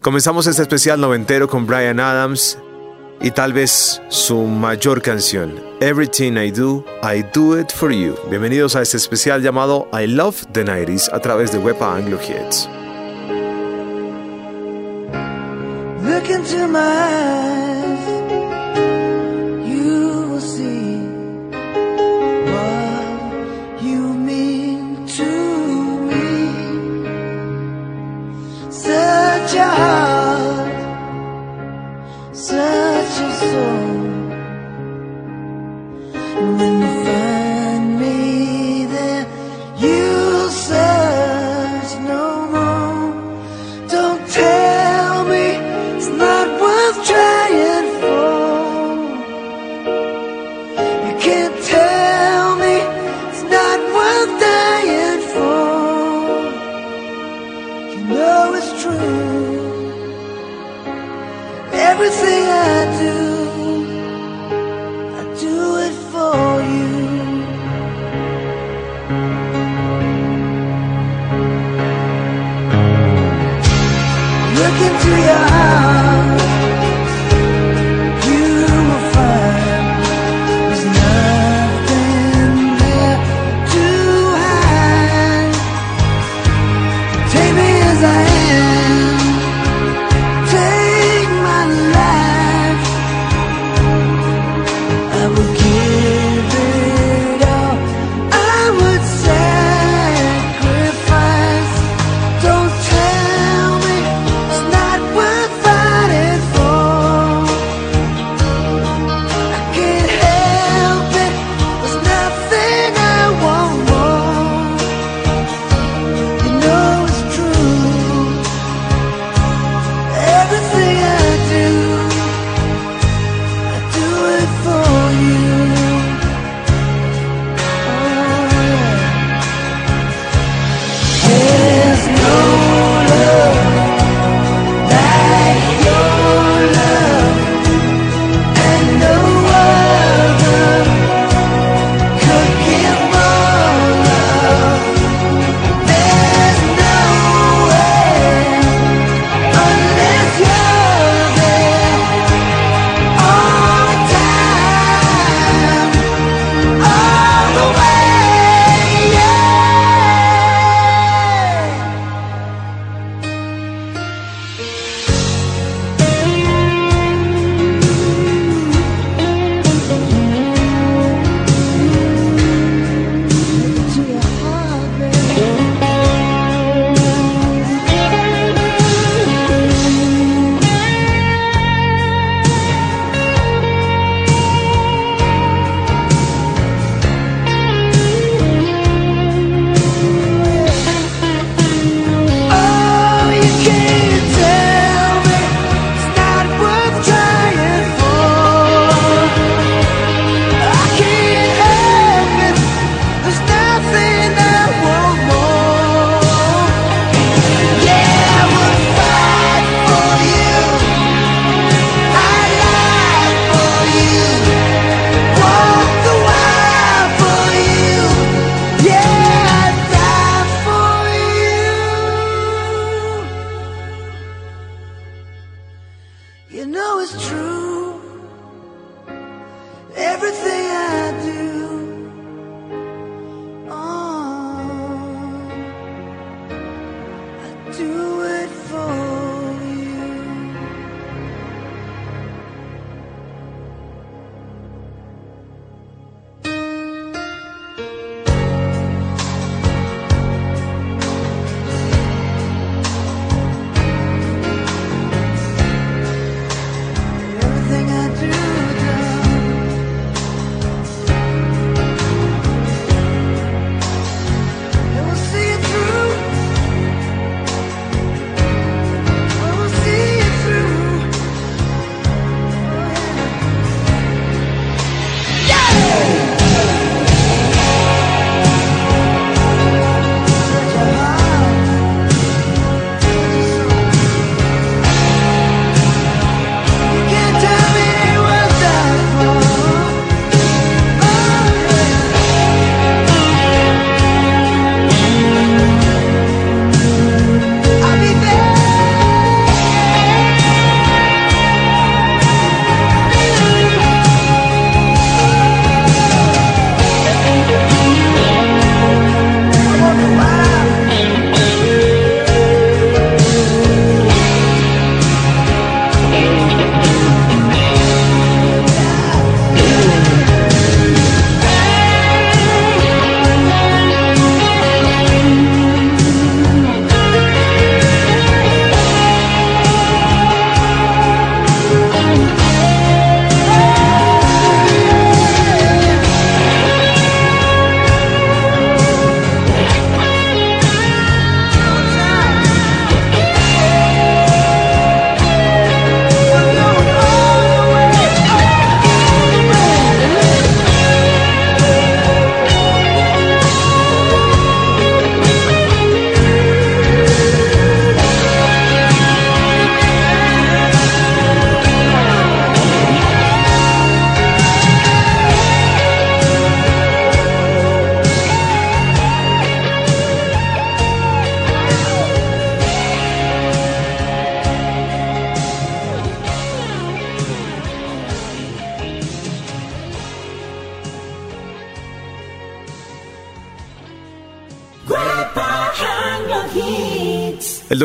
Comenzamos este especial noventero con Brian Adams y tal vez su mayor canción, Everything I Do, I Do It For You. Bienvenidos a este especial llamado I Love the 90s a través de Wepa Anglo Hits. Such heart, search your soul.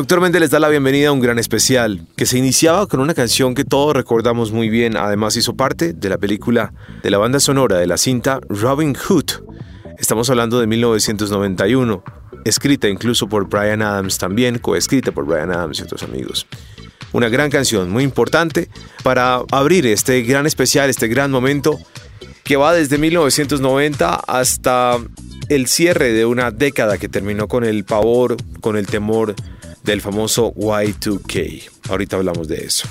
Dr. Mende les da la bienvenida a un gran especial que se iniciaba con una canción que todos recordamos muy bien. Además hizo parte de la película de la banda sonora de la cinta Robin Hood. Estamos hablando de 1991, escrita incluso por Brian Adams también, coescrita por Brian Adams y otros amigos. Una gran canción, muy importante para abrir este gran especial, este gran momento que va desde 1990 hasta el cierre de una década que terminó con el pavor, con el temor del famoso Y2K. Ahorita hablamos de eso.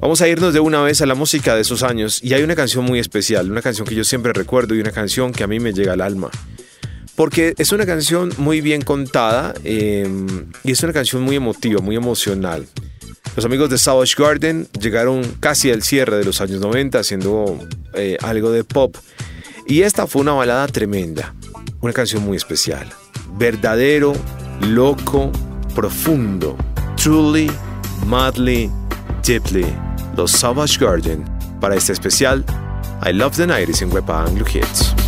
Vamos a irnos de una vez a la música de esos años y hay una canción muy especial, una canción que yo siempre recuerdo y una canción que a mí me llega al alma. Porque es una canción muy bien contada em, y es una canción muy emotiva, muy emocional. Los amigos de Savage Garden llegaron casi al cierre de los años 90 haciendo eh, algo de pop. Y esta fue una balada tremenda, una canción muy especial. Verdadero, loco, profundo. Truly, madly, deeply. Los Savage Garden para este especial I Love the 90s en Wepa Anglo Hits.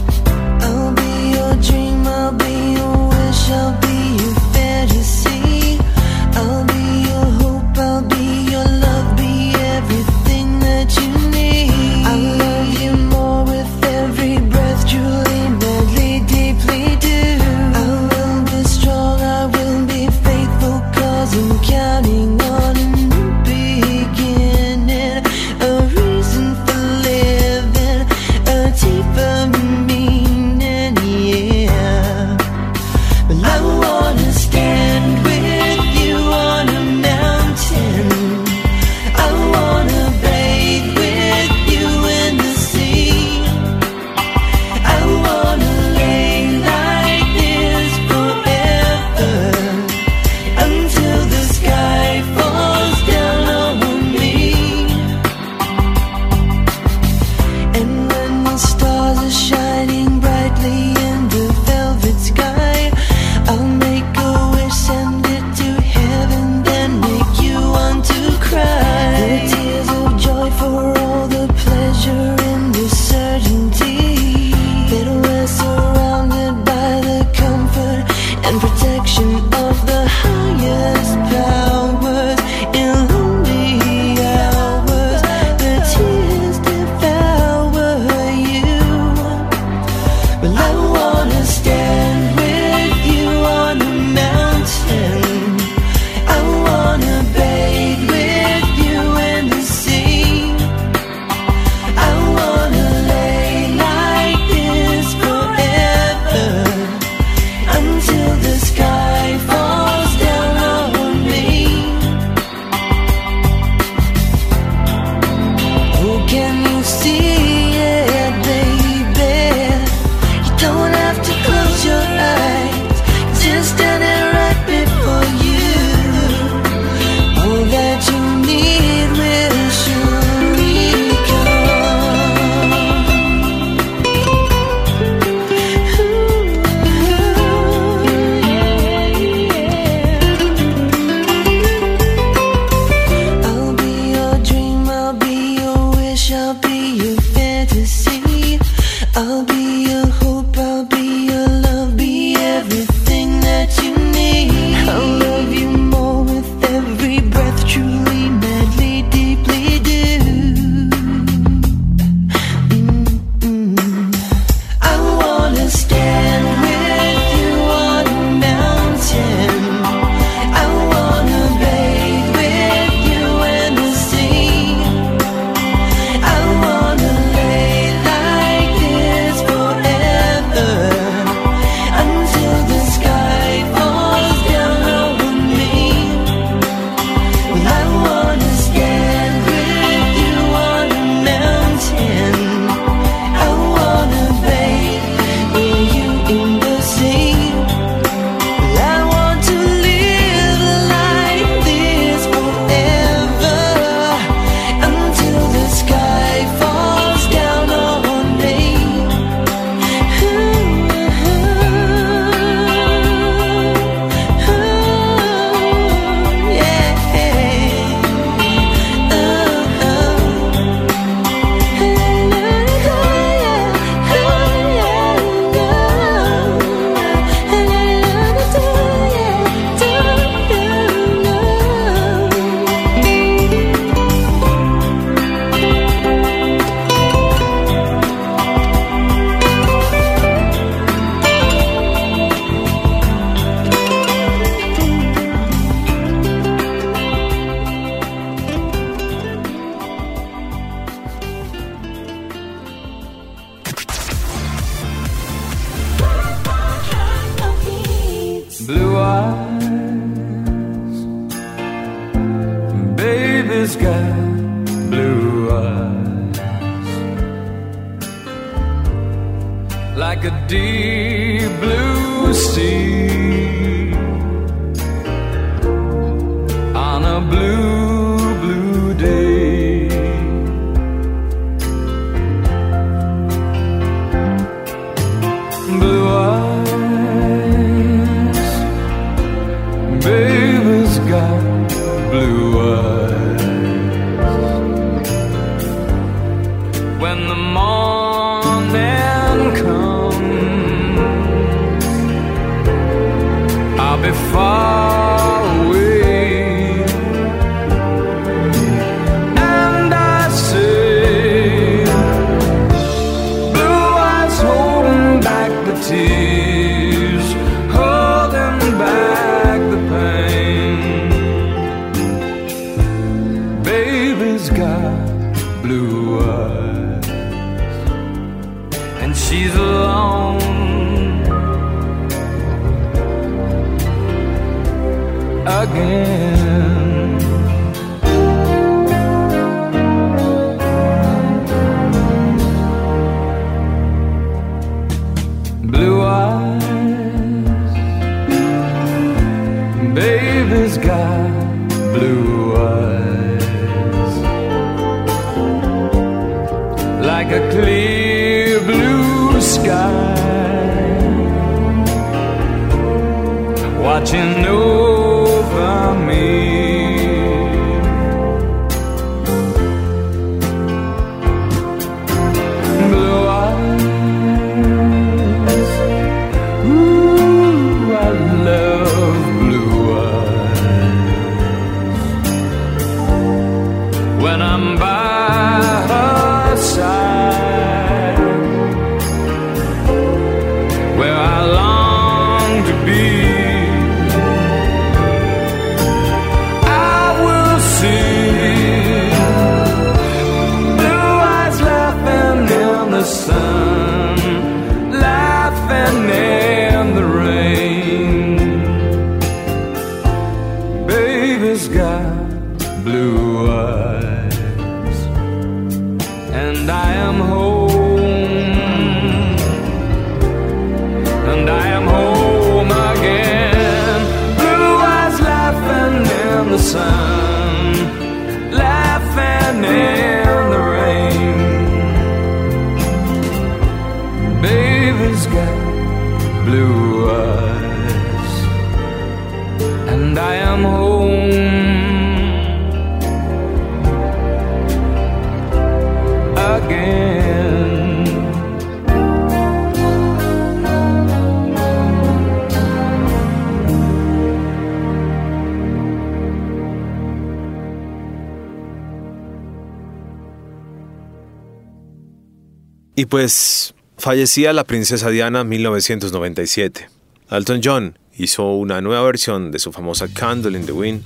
Y pues fallecía la princesa Diana en 1997. Elton John hizo una nueva versión de su famosa Candle in the Wind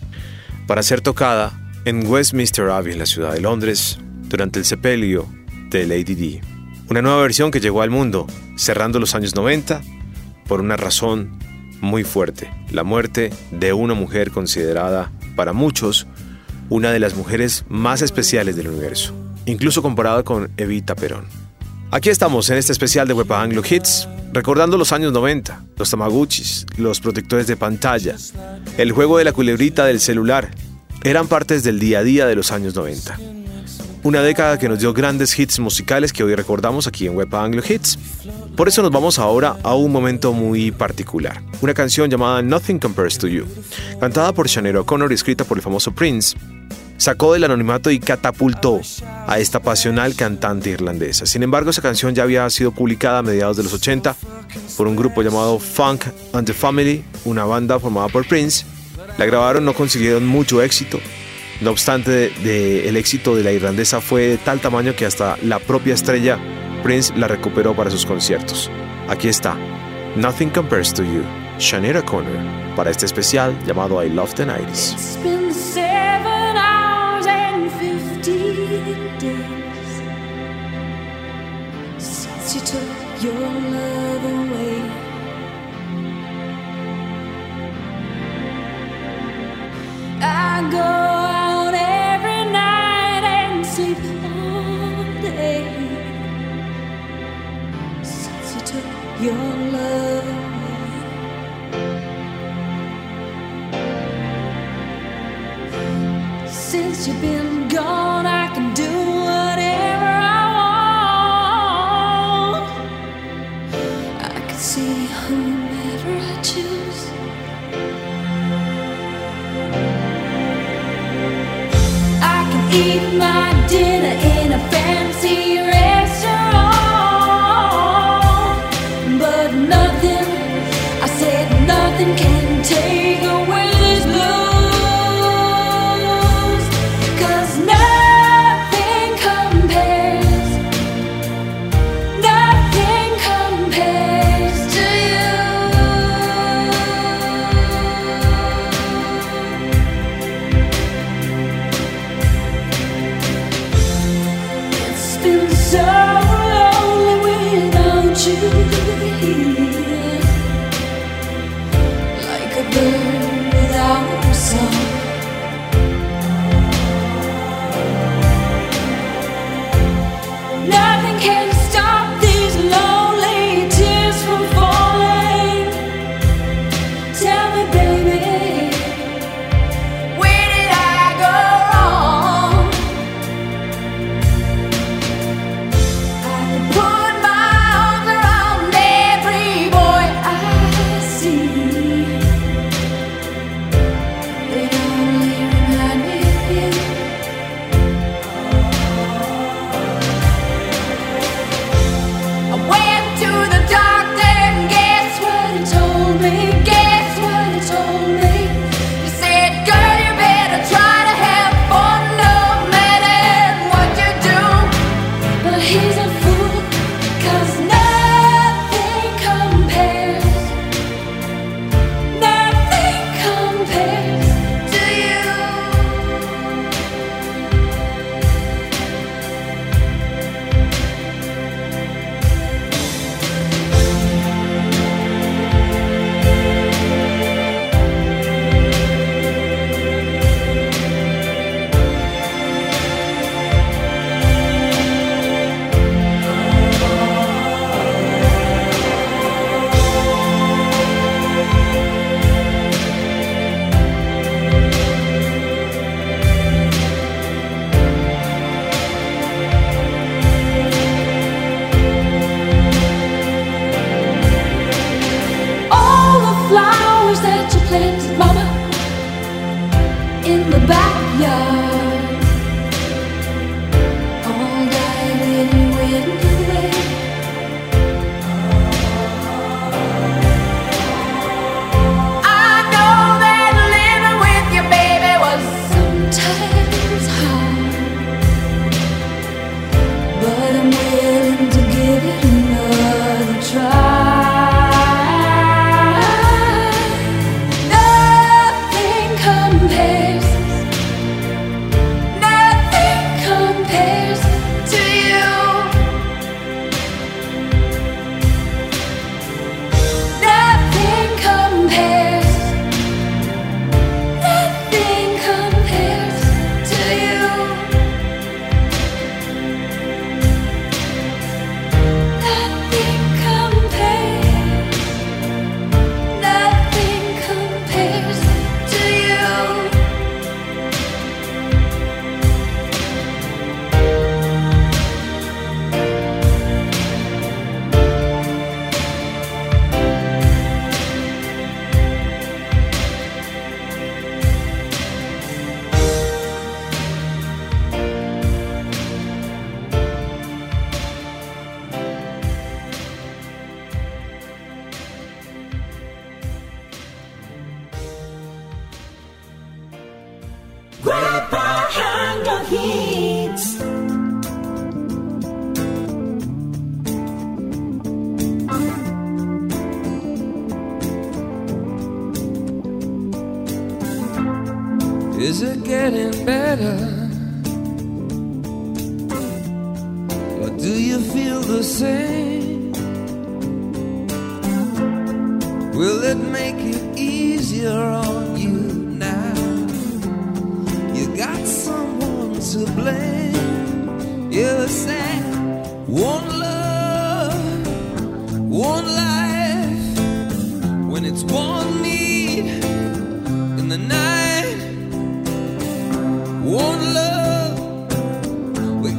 para ser tocada en Westminster Abbey en la ciudad de Londres durante el sepelio de Lady Di. Una nueva versión que llegó al mundo cerrando los años 90 por una razón muy fuerte, la muerte de una mujer considerada para muchos una de las mujeres más especiales del universo, incluso comparada con Evita Perón. Aquí estamos en este especial de Web Anglo Hits, recordando los años 90, los tamaguchis, los protectores de pantalla, el juego de la culebrita del celular, eran partes del día a día de los años 90. Una década que nos dio grandes hits musicales que hoy recordamos aquí en Web Anglo Hits. Por eso nos vamos ahora a un momento muy particular. Una canción llamada Nothing Compares to You, cantada por Sinead O'Connor y escrita por el famoso Prince, sacó del anonimato y catapultó a esta pasional cantante irlandesa. Sin embargo, esa canción ya había sido publicada a mediados de los 80 por un grupo llamado Funk and the Family, una banda formada por Prince. La grabaron, no consiguieron mucho éxito. No obstante, el éxito de la irlandesa fue de tal tamaño que hasta la propia estrella Prince la recuperó para sus conciertos. Aquí está, Nothing Compares to You, Sinead O'Connor, para este especial llamado I Love the 90s. your love away. I go out every night and sleep all day since you took your love away. Since you've been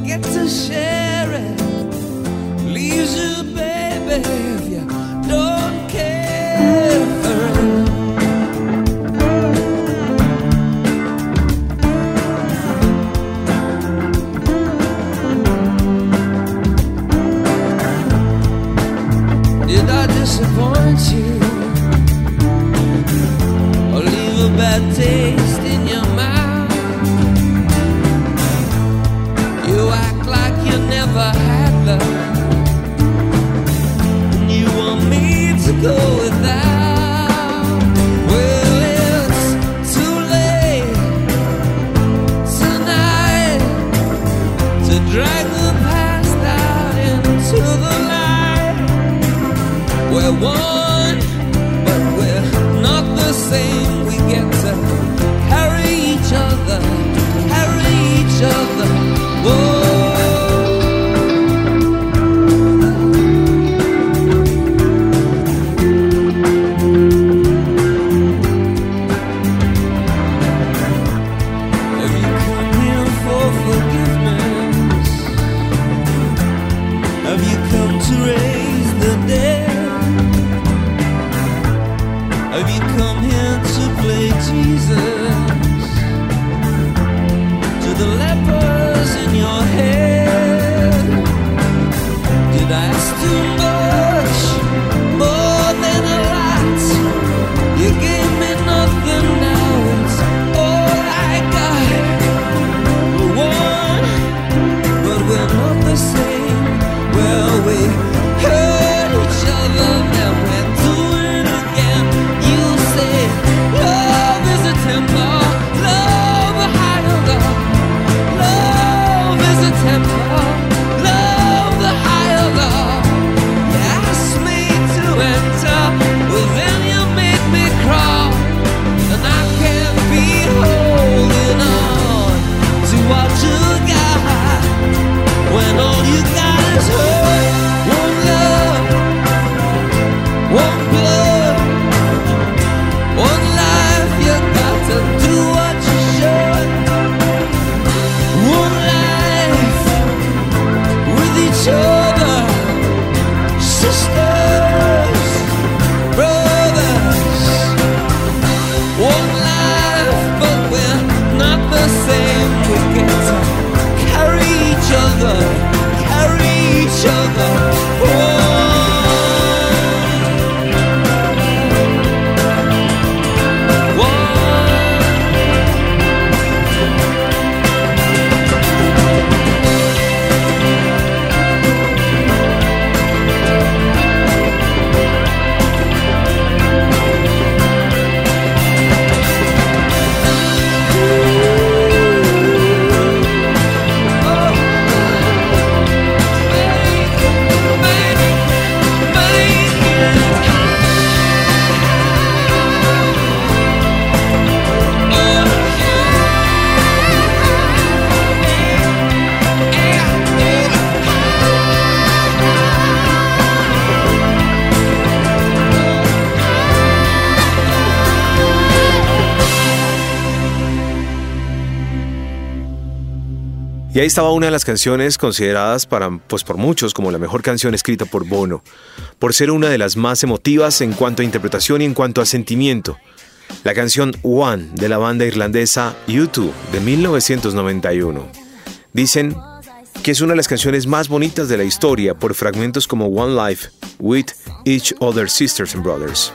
get to share it. Leaves you, baby, if you don't Y ahí estaba una de las canciones consideradas pues por muchos como la mejor canción escrita por Bono, por ser una de las más emotivas en cuanto a interpretación y en cuanto a sentimiento. La canción One de la banda irlandesa U2 de 1991. Dicen que es una de las canciones más bonitas de la historia por fragmentos como One Life, With Each Other Sisters and Brothers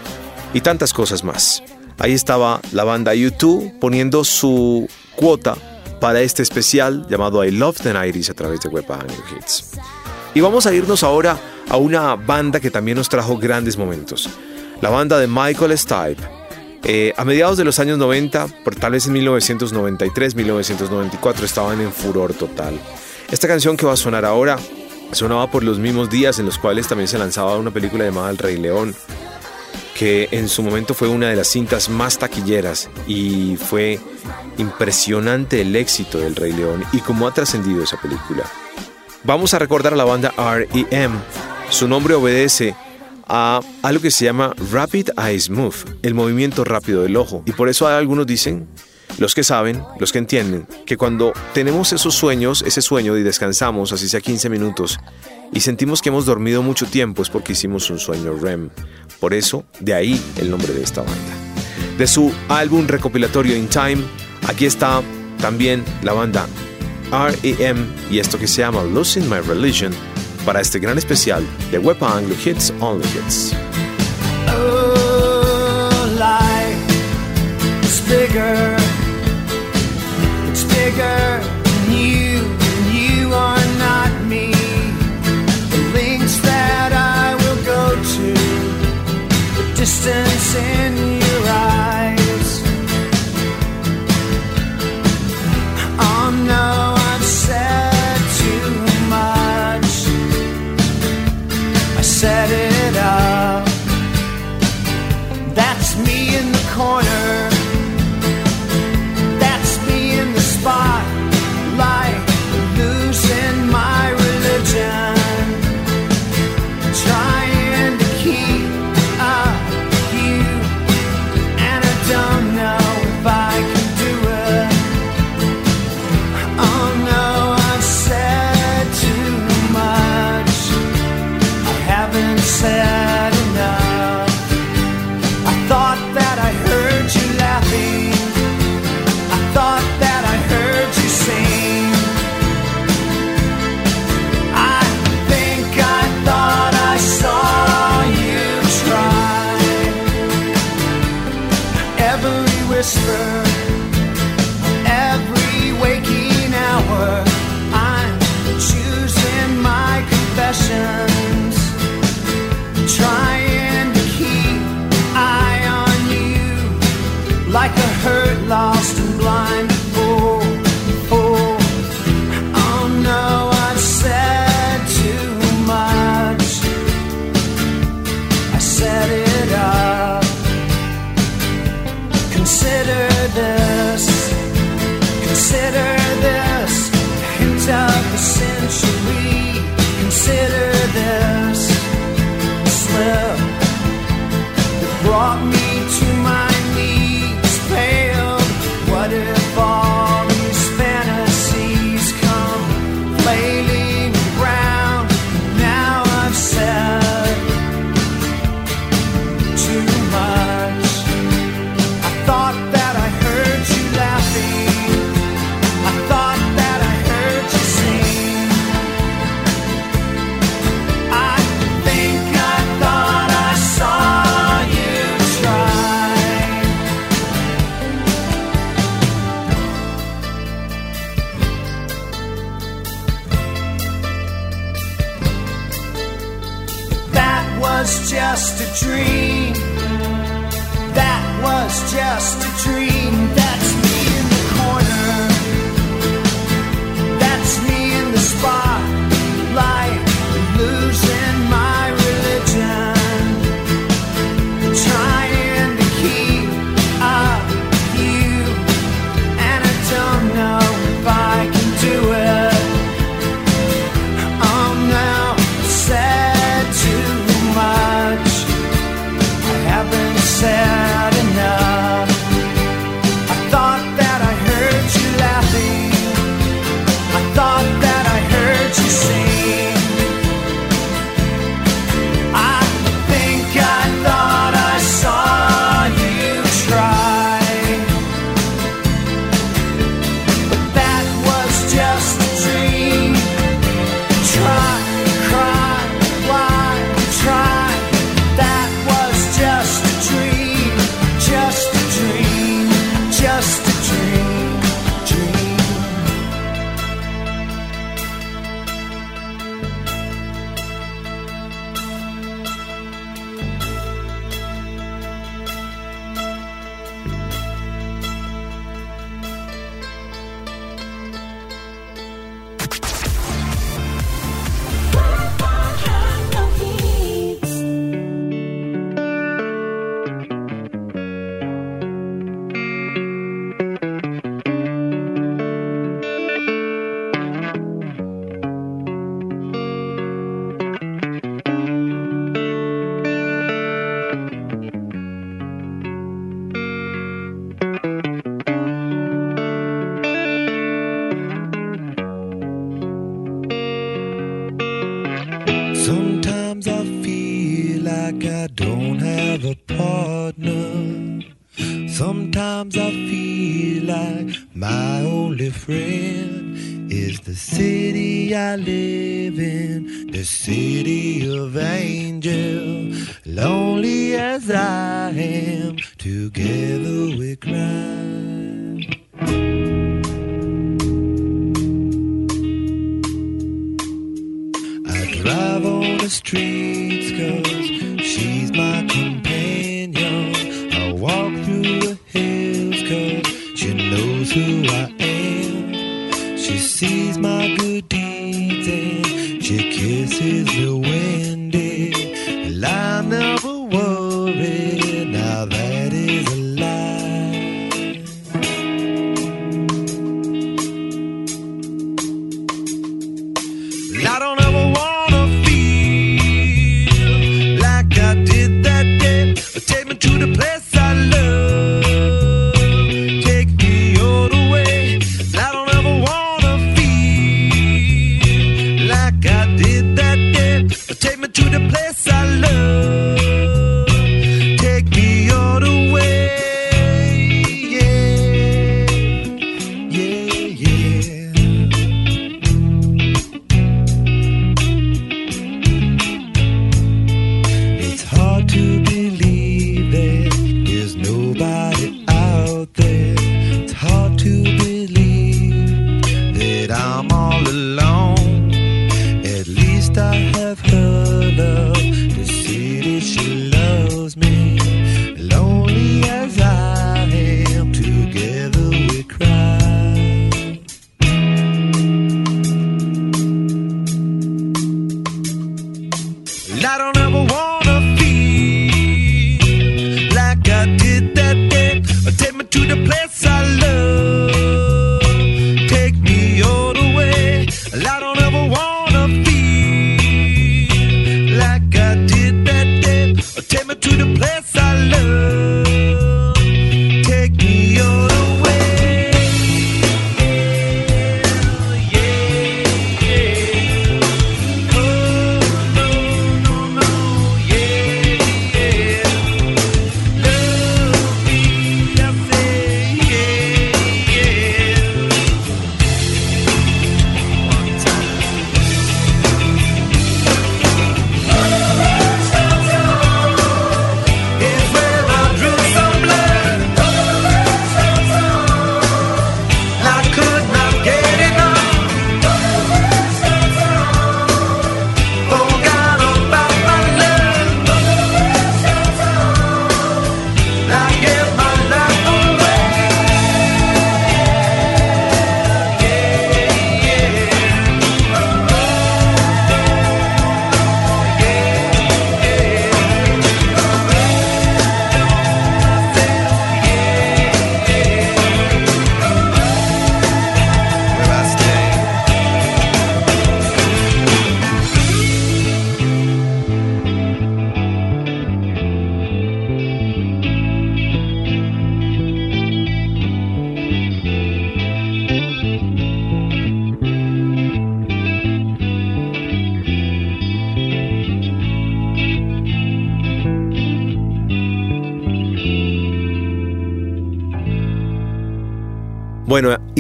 y tantas cosas más. Ahí estaba la banda U2 poniendo su cuota para este especial llamado I Love the 90s a través de Web Hits. Y vamos a irnos ahora a una banda que también nos trajo grandes momentos. La banda de Michael Stipe. Eh, a mediados de los años 90, por tal vez en 1993, 1994, estaban en furor total. Esta canción que va a sonar ahora sonaba por los mismos días en los cuales también se lanzaba una película llamada El Rey León, que en su momento fue una de las cintas más taquilleras y fue impresionante el éxito del Rey León y cómo ha trascendido esa película. Vamos a recordar a la banda REM. Su nombre obedece a algo que se llama Rapid Eyes Move, el movimiento rápido del ojo. Y por eso algunos dicen, los que saben, los que entienden, que cuando tenemos esos sueños, ese sueño y descansamos, así sea 15 minutos, y sentimos que hemos dormido mucho tiempo es porque hicimos un sueño REM. Por eso, de ahí el nombre de esta banda. De su álbum recopilatorio In Time, aquí está también la banda REM y esto que se llama Losing My Religion para este gran especial de Web Anglo Hits Only Hits.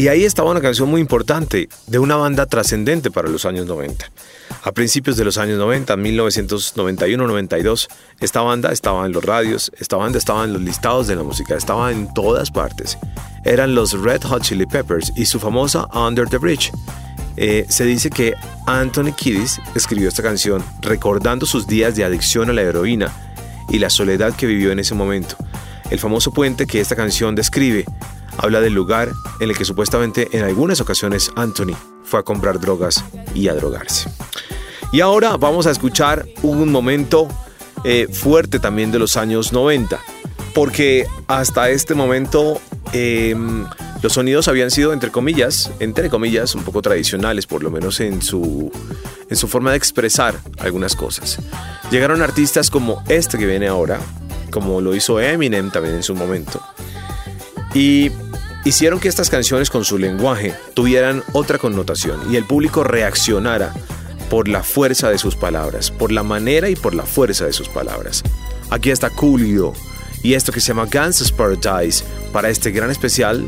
Y ahí estaba una canción muy importante de una banda trascendente para los años 90. A principios de los años 90, 1991-92, esta banda estaba en los radios, esta banda estaba en los listados de la música, estaba en todas partes. Eran los Red Hot Chili Peppers y su famosa Under the Bridge. Eh, se dice que Anthony Kiddis escribió esta canción recordando sus días de adicción a la heroína y la soledad que vivió en ese momento. El famoso puente que esta canción describe habla del lugar en el que supuestamente en algunas ocasiones Anthony fue a comprar drogas y a drogarse. Y ahora vamos a escuchar un momento eh, fuerte también de los años 90, porque hasta este momento eh, los sonidos habían sido, entre comillas, entre comillas, un poco tradicionales, por lo menos en su, en su forma de expresar algunas cosas. Llegaron artistas como este que viene ahora, como lo hizo Eminem también en su momento, y hicieron que estas canciones con su lenguaje tuvieran otra connotación y el público reaccionara por la fuerza de sus palabras, por la manera y por la fuerza de sus palabras. Aquí está Coolio y esto que se llama Guns Paradise para este gran especial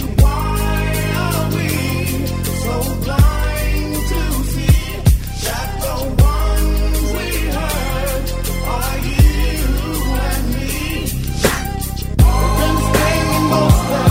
more.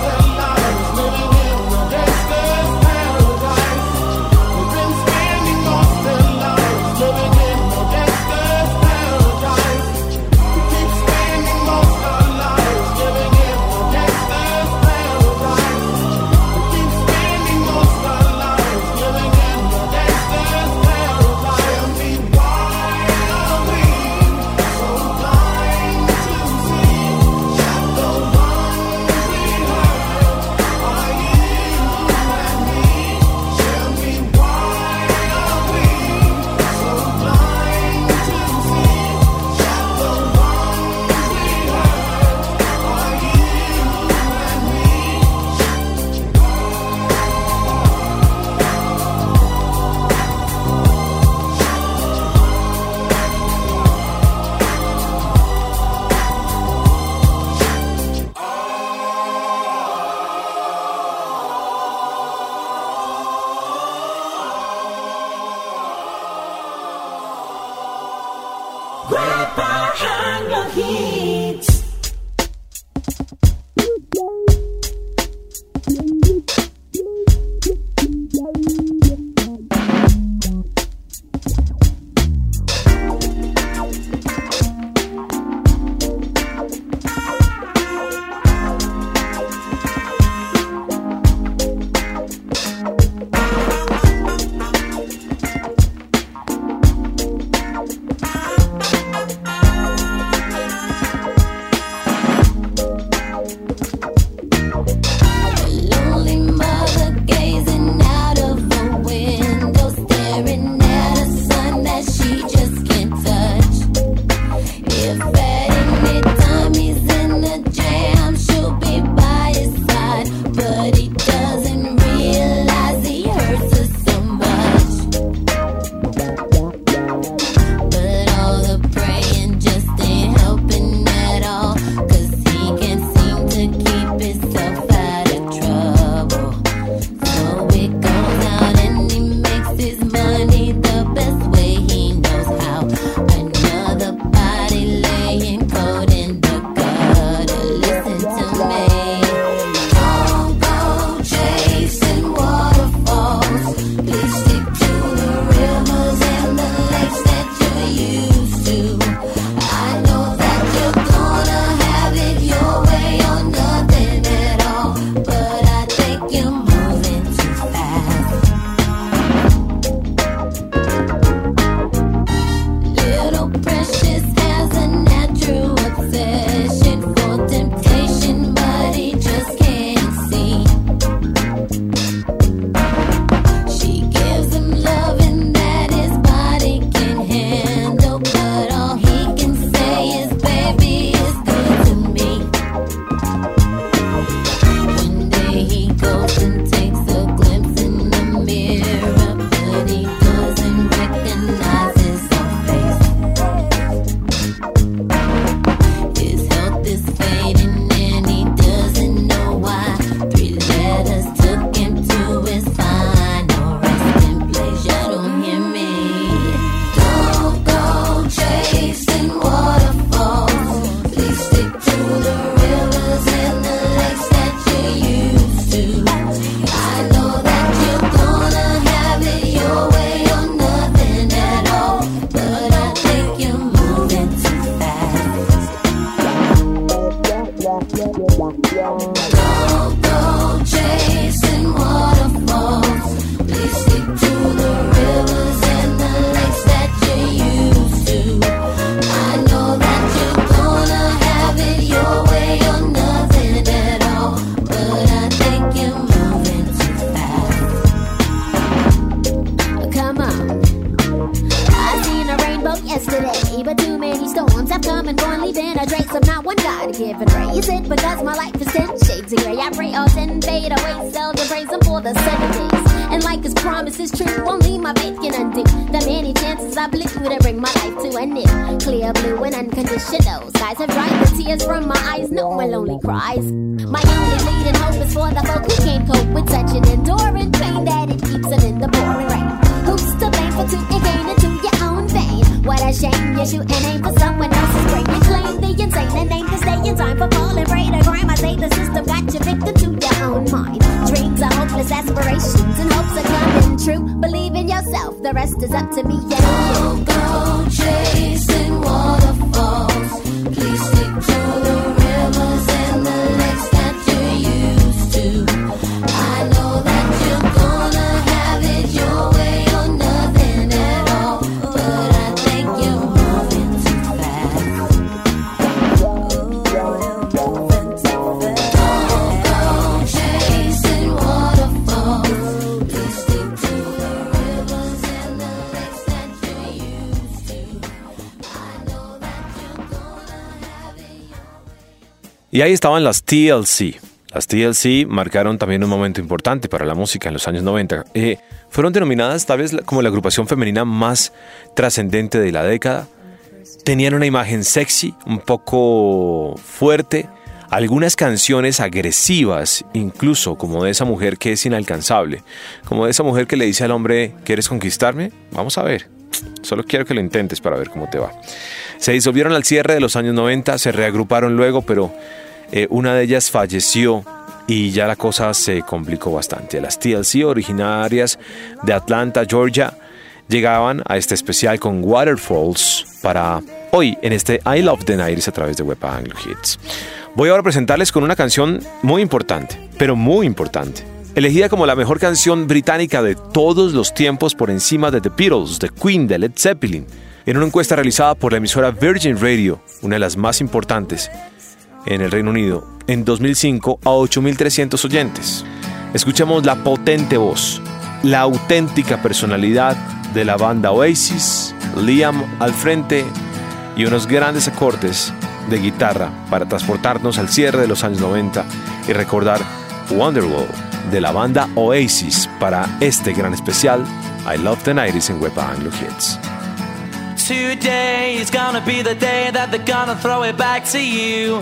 I am your heat. The rest is up to me Y ahí estaban las TLC. Las TLC marcaron también un momento importante para la música en los años 90. Eh, fueron denominadas tal vez como la agrupación femenina más trascendente de la década. Tenían una imagen sexy, un poco fuerte, algunas canciones agresivas, incluso como de esa mujer que es inalcanzable, como de esa mujer que le dice al hombre, ¿quieres conquistarme? Vamos a ver. Solo quiero que lo intentes para ver cómo te va. Se disolvieron al cierre de los años 90, se reagruparon luego, pero eh, una de ellas falleció y ya la cosa se complicó bastante. Las TLC, originarias de Atlanta, Georgia, llegaban a este especial con Waterfalls para hoy en este I Love the 90 a través de Web Anglo Hits. Voy ahora a presentarles con una canción muy importante, pero muy importante. Elegida como la mejor canción británica de todos los tiempos por encima de The Beatles, The Queen, de Led Zeppelin, en una encuesta realizada por la emisora Virgin Radio, una de las más importantes en el Reino Unido, en 2005 a 8.300 oyentes. Escuchemos la potente voz, la auténtica personalidad de la banda Oasis, Liam al frente y unos grandes acordes de guitarra para transportarnos al cierre de los años 90 y recordar Wonderwall de la banda Oasis para este gran especial I Love the 90s en Anglo Hits. Today is gonna be the day that they're gonna throw it back to you.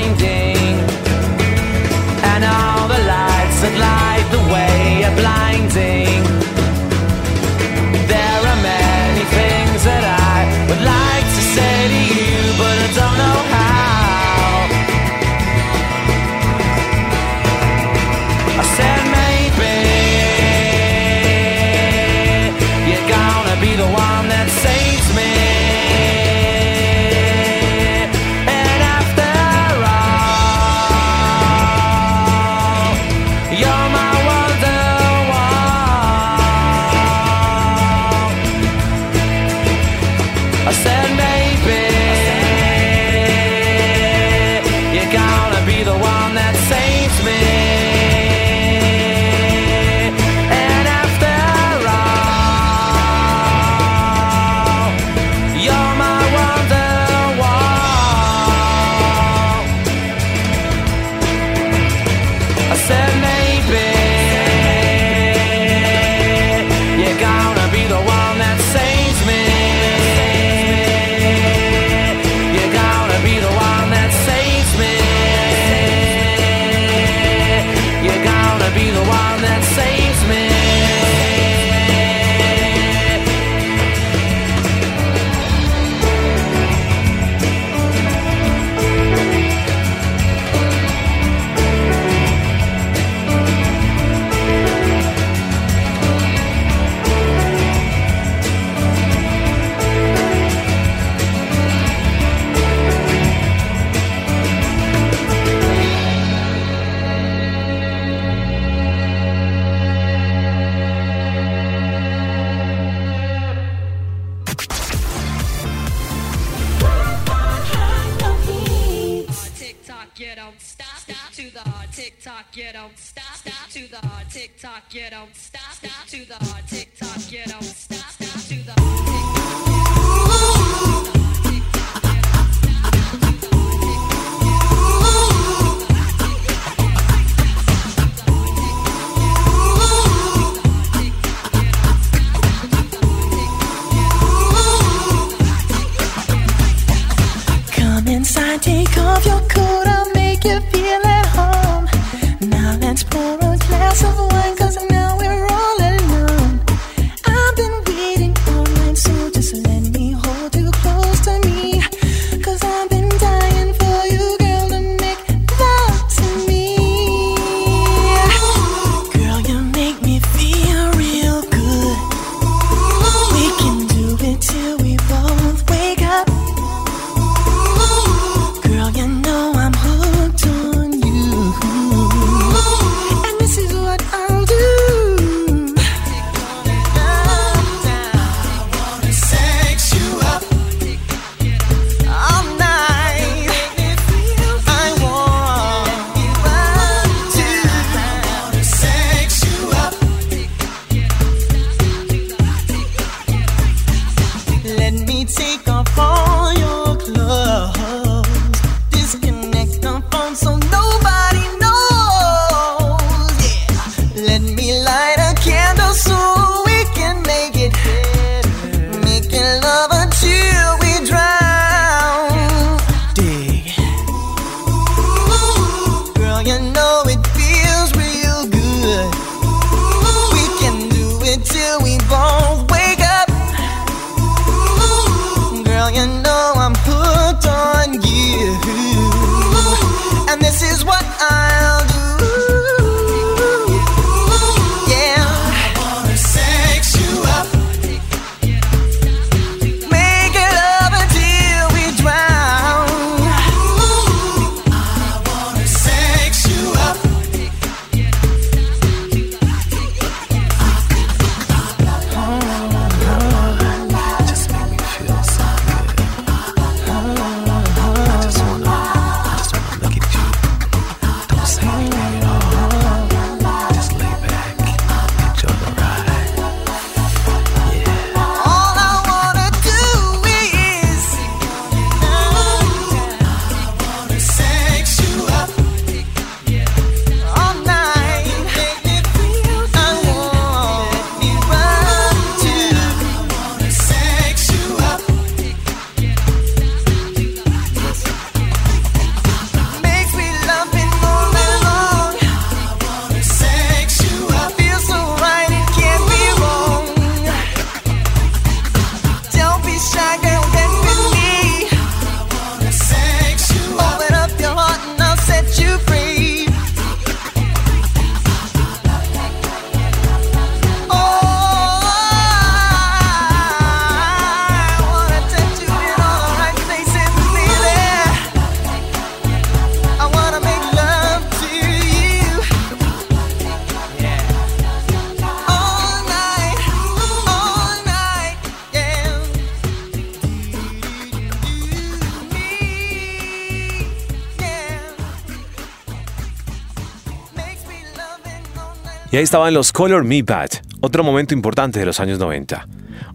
Ahí estaban los Color Me Bad, otro momento importante de los años 90.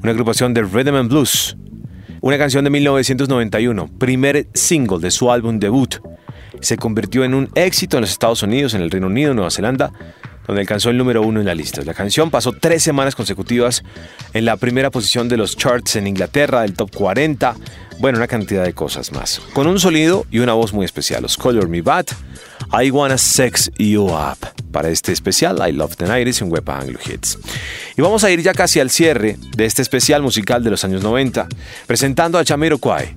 Una agrupación de Rhythm and Blues. Una canción de 1991, primer single de su álbum debut. Se convirtió en un éxito en los Estados Unidos, en el Reino Unido, Nueva Zelanda, donde alcanzó el número uno en la lista. La canción pasó tres semanas consecutivas en la primera posición de los charts en Inglaterra, del top 40, bueno, una cantidad de cosas más. Con un sonido y una voz muy especial, los Color Me Bad, I Wanna Sex You Up, para este especial I Love the 90s en Web Anglo Hits. Y vamos a ir ya casi al cierre de este especial musical de los años 90, presentando a Jamiroquai.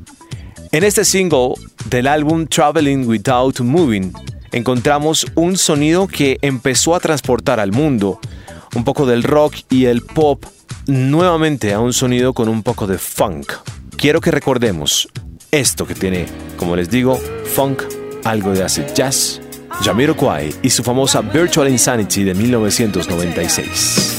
En este single del álbum Traveling Without Moving, encontramos un sonido que empezó a transportar al mundo un poco del rock y el pop nuevamente a un sonido con un poco de funk. Quiero que recordemos esto que tiene, como les digo, funk, algo de acid jazz, Jamiroquai y su famosa Virtual Insanity de 1996.